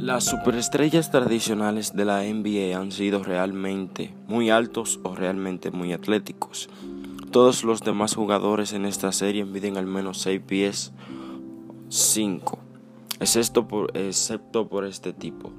Las superestrellas tradicionales de la NBA han sido realmente muy altos o realmente muy atléticos. Todos los demás jugadores en esta serie miden al menos 6 pies 5, excepto por, excepto por este tipo.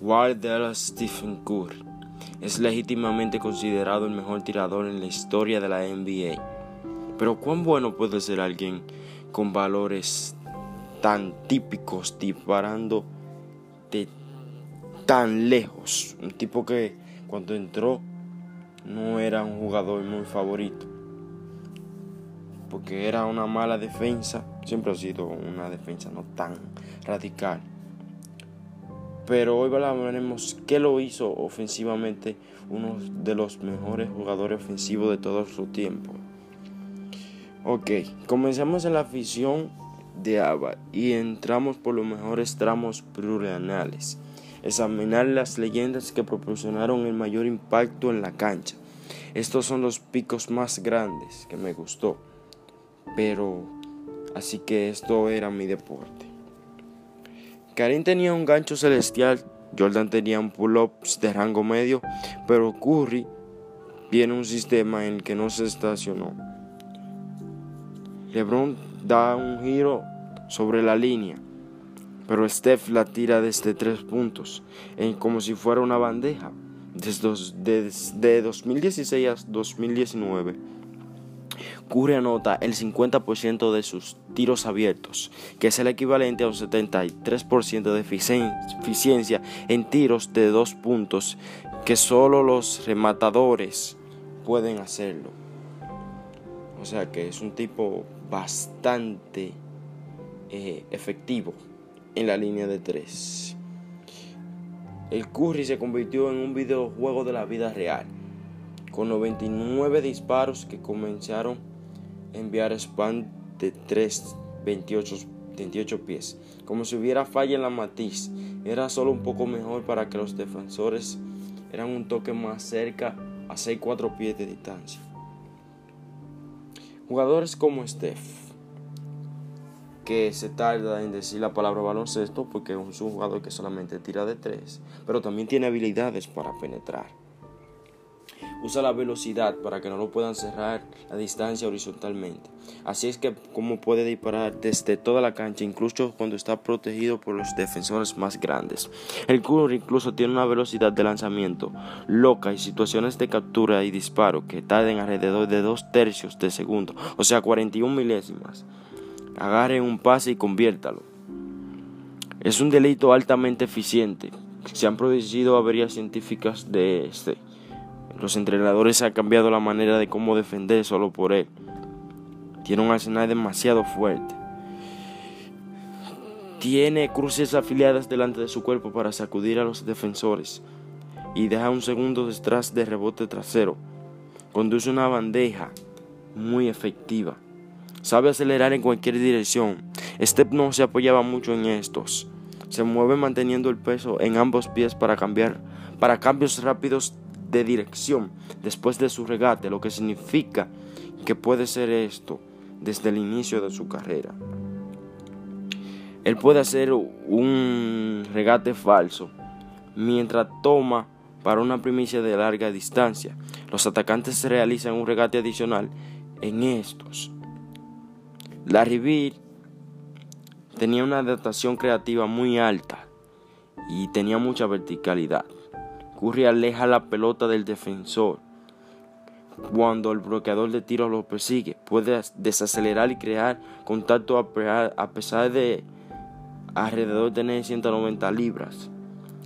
Wardell Stephen Curry es legítimamente considerado el mejor tirador en la historia de la NBA. Pero ¿cuán bueno puede ser alguien con valores tan típicos disparando tan lejos. Un tipo que cuando entró no era un jugador muy favorito. Porque era una mala defensa. Siempre ha sido una defensa no tan radical. Pero hoy veremos qué lo hizo ofensivamente uno de los mejores jugadores ofensivos de todo su tiempo. Ok, comenzamos en la afición de ABBA y entramos por los mejores tramos plurianales. Examinar las leyendas que proporcionaron el mayor impacto en la cancha. Estos son los picos más grandes que me gustó. Pero así que esto era mi deporte. Karim tenía un gancho celestial, Jordan tenía un pull-ups de rango medio, pero Curry tiene un sistema en el que no se estacionó. LeBron da un giro sobre la línea, pero Steph la tira desde tres puntos, en como si fuera una bandeja. Desde, 2016 a 2019, Curry anota el 50% de sus tiros abiertos, que es el equivalente a un 73% de eficiencia en tiros de dos puntos, que solo los rematadores pueden hacerlo. O sea que es un tipo bastante eh, efectivo en la línea de 3. El Curry se convirtió en un videojuego de la vida real, con 99 disparos que comenzaron a enviar spam de 3, 28, 28 pies. Como si hubiera falla en la matiz, era solo un poco mejor para que los defensores eran un toque más cerca a 6-4 pies de distancia. Jugadores como Steph, que se tarda en decir la palabra baloncesto porque es un jugador que solamente tira de tres, pero también tiene habilidades para penetrar. Usa la velocidad para que no lo puedan cerrar la distancia horizontalmente. Así es que como puede disparar desde toda la cancha, incluso cuando está protegido por los defensores más grandes. El Curry incluso tiene una velocidad de lanzamiento loca y situaciones de captura y disparo que tarden alrededor de dos tercios de segundo, o sea 41 milésimas. Agarre un pase y conviértalo. Es un delito altamente eficiente. Se han producido averías científicas de este. Los entrenadores han cambiado la manera de cómo defender solo por él. Tiene un arsenal demasiado fuerte. Tiene cruces afiliadas delante de su cuerpo para sacudir a los defensores y deja un segundo detrás de rebote trasero. Conduce una bandeja muy efectiva. Sabe acelerar en cualquier dirección. Step no se apoyaba mucho en estos. Se mueve manteniendo el peso en ambos pies para cambiar para cambios rápidos de dirección después de su regate, lo que significa que puede ser esto desde el inicio de su carrera. Él puede hacer un regate falso mientras toma para una primicia de larga distancia. Los atacantes realizan un regate adicional en estos. Larry Bird tenía una adaptación creativa muy alta y tenía mucha verticalidad. Curry aleja la pelota del defensor. Cuando el bloqueador de tiro lo persigue, puede desacelerar y crear contacto a pesar de alrededor de tener 190 libras.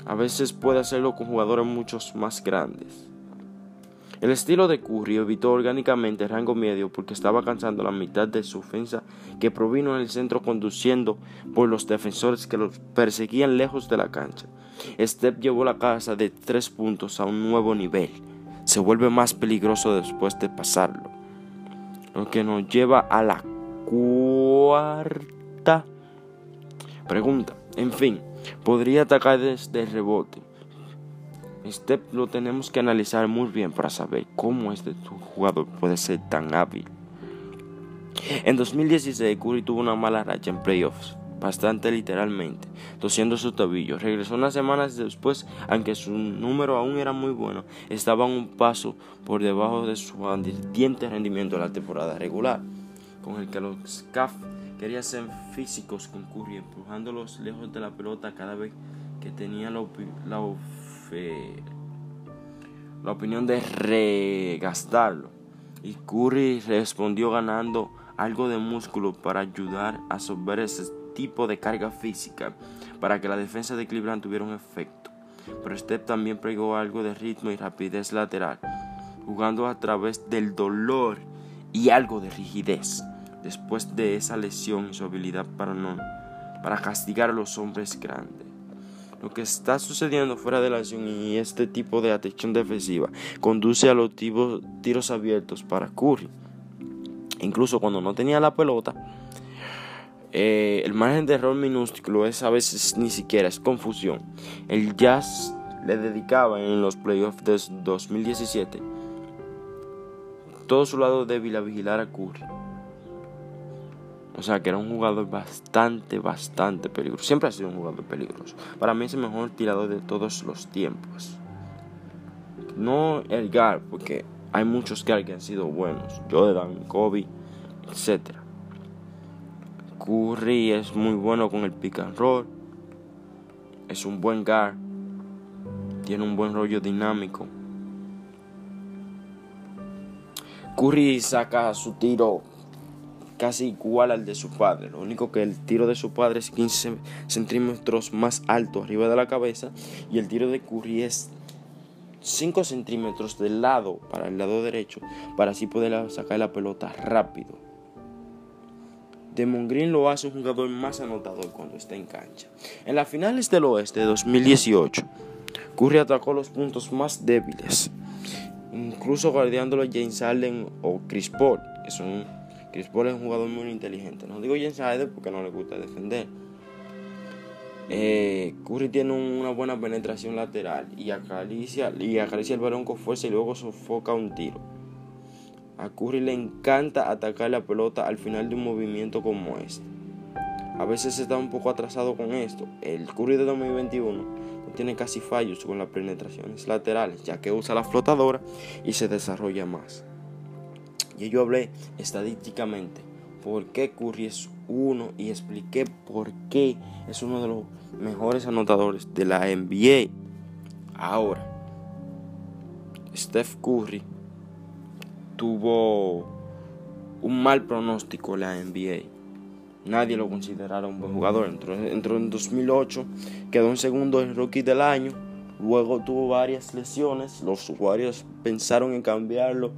A veces puede hacerlo con jugadores muchos más grandes. El estilo de Curry evitó orgánicamente el rango medio porque estaba alcanzando la mitad de su ofensa que provino en el centro conduciendo por los defensores que los perseguían lejos de la cancha. Step llevó la casa de tres puntos a un nuevo nivel. Se vuelve más peligroso después de pasarlo. Lo que nos lleva a la cuarta pregunta. En fin, podría atacar desde el rebote este lo tenemos que analizar muy bien para saber cómo este jugador puede ser tan hábil. En 2016 Curry tuvo una mala racha en playoffs, bastante literalmente, tosiendo su tobillo. Regresó unas semanas después, aunque su número aún era muy bueno, estaba un paso por debajo de su ardiente rendimiento de la temporada regular, con el que los CAF querían ser físicos con Curry, empujándolos lejos de la pelota cada vez que tenía la, la, la opinión de regastarlo. Y Curry respondió ganando algo de músculo para ayudar a absorber ese tipo de carga física para que la defensa de Cleveland tuviera un efecto. Pero Steph también pregó algo de ritmo y rapidez lateral, jugando a través del dolor y algo de rigidez. Después de esa lesión y su habilidad para, no, para castigar a los hombres grandes. Lo que está sucediendo fuera de la acción y este tipo de atención defensiva conduce a los tiros abiertos para Curry incluso cuando no tenía la pelota, eh, el margen de error minúsculo es a veces ni siquiera es confusión. El Jazz le dedicaba en los playoffs de 2017 todo su lado débil a vigilar a Curry. O sea que era un jugador bastante, bastante peligroso. Siempre ha sido un jugador peligroso. Para mí es el mejor tirador de todos los tiempos. No el Gar, porque hay muchos que han sido buenos. Jordan, Kobe, etc. Curry es muy bueno con el pick and roll. Es un buen guard. Tiene un buen rollo dinámico. Curry saca su tiro casi igual al de su padre. Lo único que el tiro de su padre es 15 centímetros más alto arriba de la cabeza y el tiro de Curry es 5 centímetros del lado para el lado derecho para así poder sacar la pelota rápido. Demon Green lo hace un jugador más anotador cuando está en cancha. En las finales del oeste de 2018, Curry atacó los puntos más débiles, incluso guardiándolo James Allen o Chris Paul, que son Chris Paul es un jugador muy inteligente. No digo James Allen porque no le gusta defender eh, Curry tiene una buena penetración lateral y acaricia, y el balón con fuerza y luego sofoca un tiro. A Curry le encanta atacar la pelota al final de un movimiento como este. A veces está un poco atrasado con esto. El Curry de 2021 no tiene casi fallos con las penetraciones laterales, ya que usa la flotadora y se desarrolla más. Y yo hablé estadísticamente por qué Curry es uno y expliqué por qué es uno de los mejores anotadores de la NBA. Ahora, Steph Curry tuvo un mal pronóstico en la NBA. Nadie lo considerara un buen jugador. Entró, en 2008, quedó en segundo en rookie del año. Luego tuvo varias lesiones. Los usuarios pensaron en cambiarlo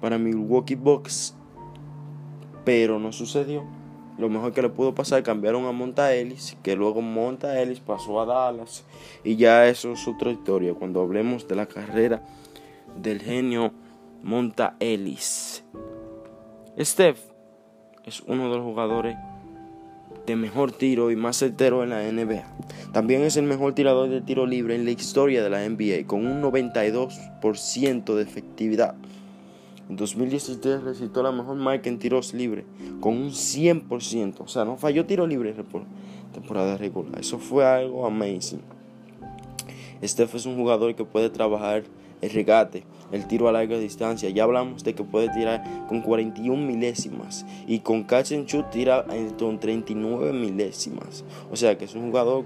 para Milwaukee Bucks, pero no sucedió. Lo mejor que le pudo pasar cambiaron a Monta Ellis, que luego Monta Ellis pasó a Dallas y ya eso es otra historia cuando hablemos de la carrera del genio Monta Ellis. Steph es uno de los jugadores de mejor tiro y más certero en la NBA. También es el mejor tirador de tiro libre en la historia de la NBA con un 92% de efectividad. En 2017 recitó la mejor marca en tiros libres, con un 100%. O sea, no falló tiro libre en temporada regular. Eso fue algo amazing. Steph es un jugador que puede trabajar el regate, el tiro a larga distancia. Ya hablamos de que puede tirar con 41 milésimas y con catch and shoot tira con 39 milésimas. O sea que es un jugador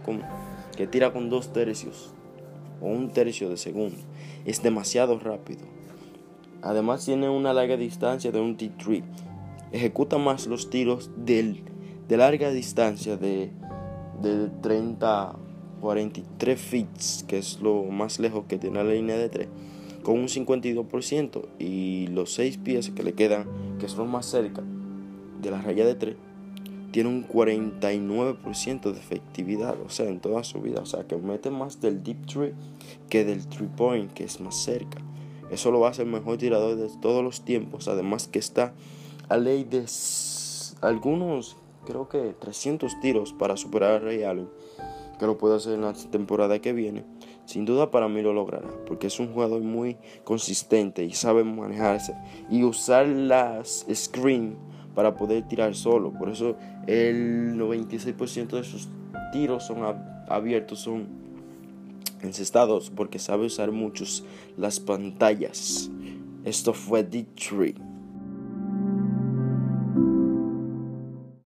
que tira con dos tercios o un tercio de segundo. Es demasiado rápido. Además tiene una larga distancia de un T3. Ejecuta más los tiros de larga distancia de, de 30 43 feet, que es lo más lejos que tiene la línea de 3, con un 52% y los 6 pies que le quedan, que son más cerca de la raya de 3, tiene un 49% de efectividad, o sea, en toda su vida, o sea, que mete más del deep tree que del three point, que es más cerca. Eso lo va a hacer el mejor tirador de todos los tiempos. Además que está a ley de algunos, creo que 300 tiros para superar a Ray Allen. Que lo puede hacer en la temporada que viene. Sin duda para mí lo logrará. Porque es un jugador muy consistente y sabe manejarse. Y usar las screen para poder tirar solo. Por eso el 96% de sus tiros son abiertos, son encestados, porque sabe usar muchos las pantallas. Esto fue D3.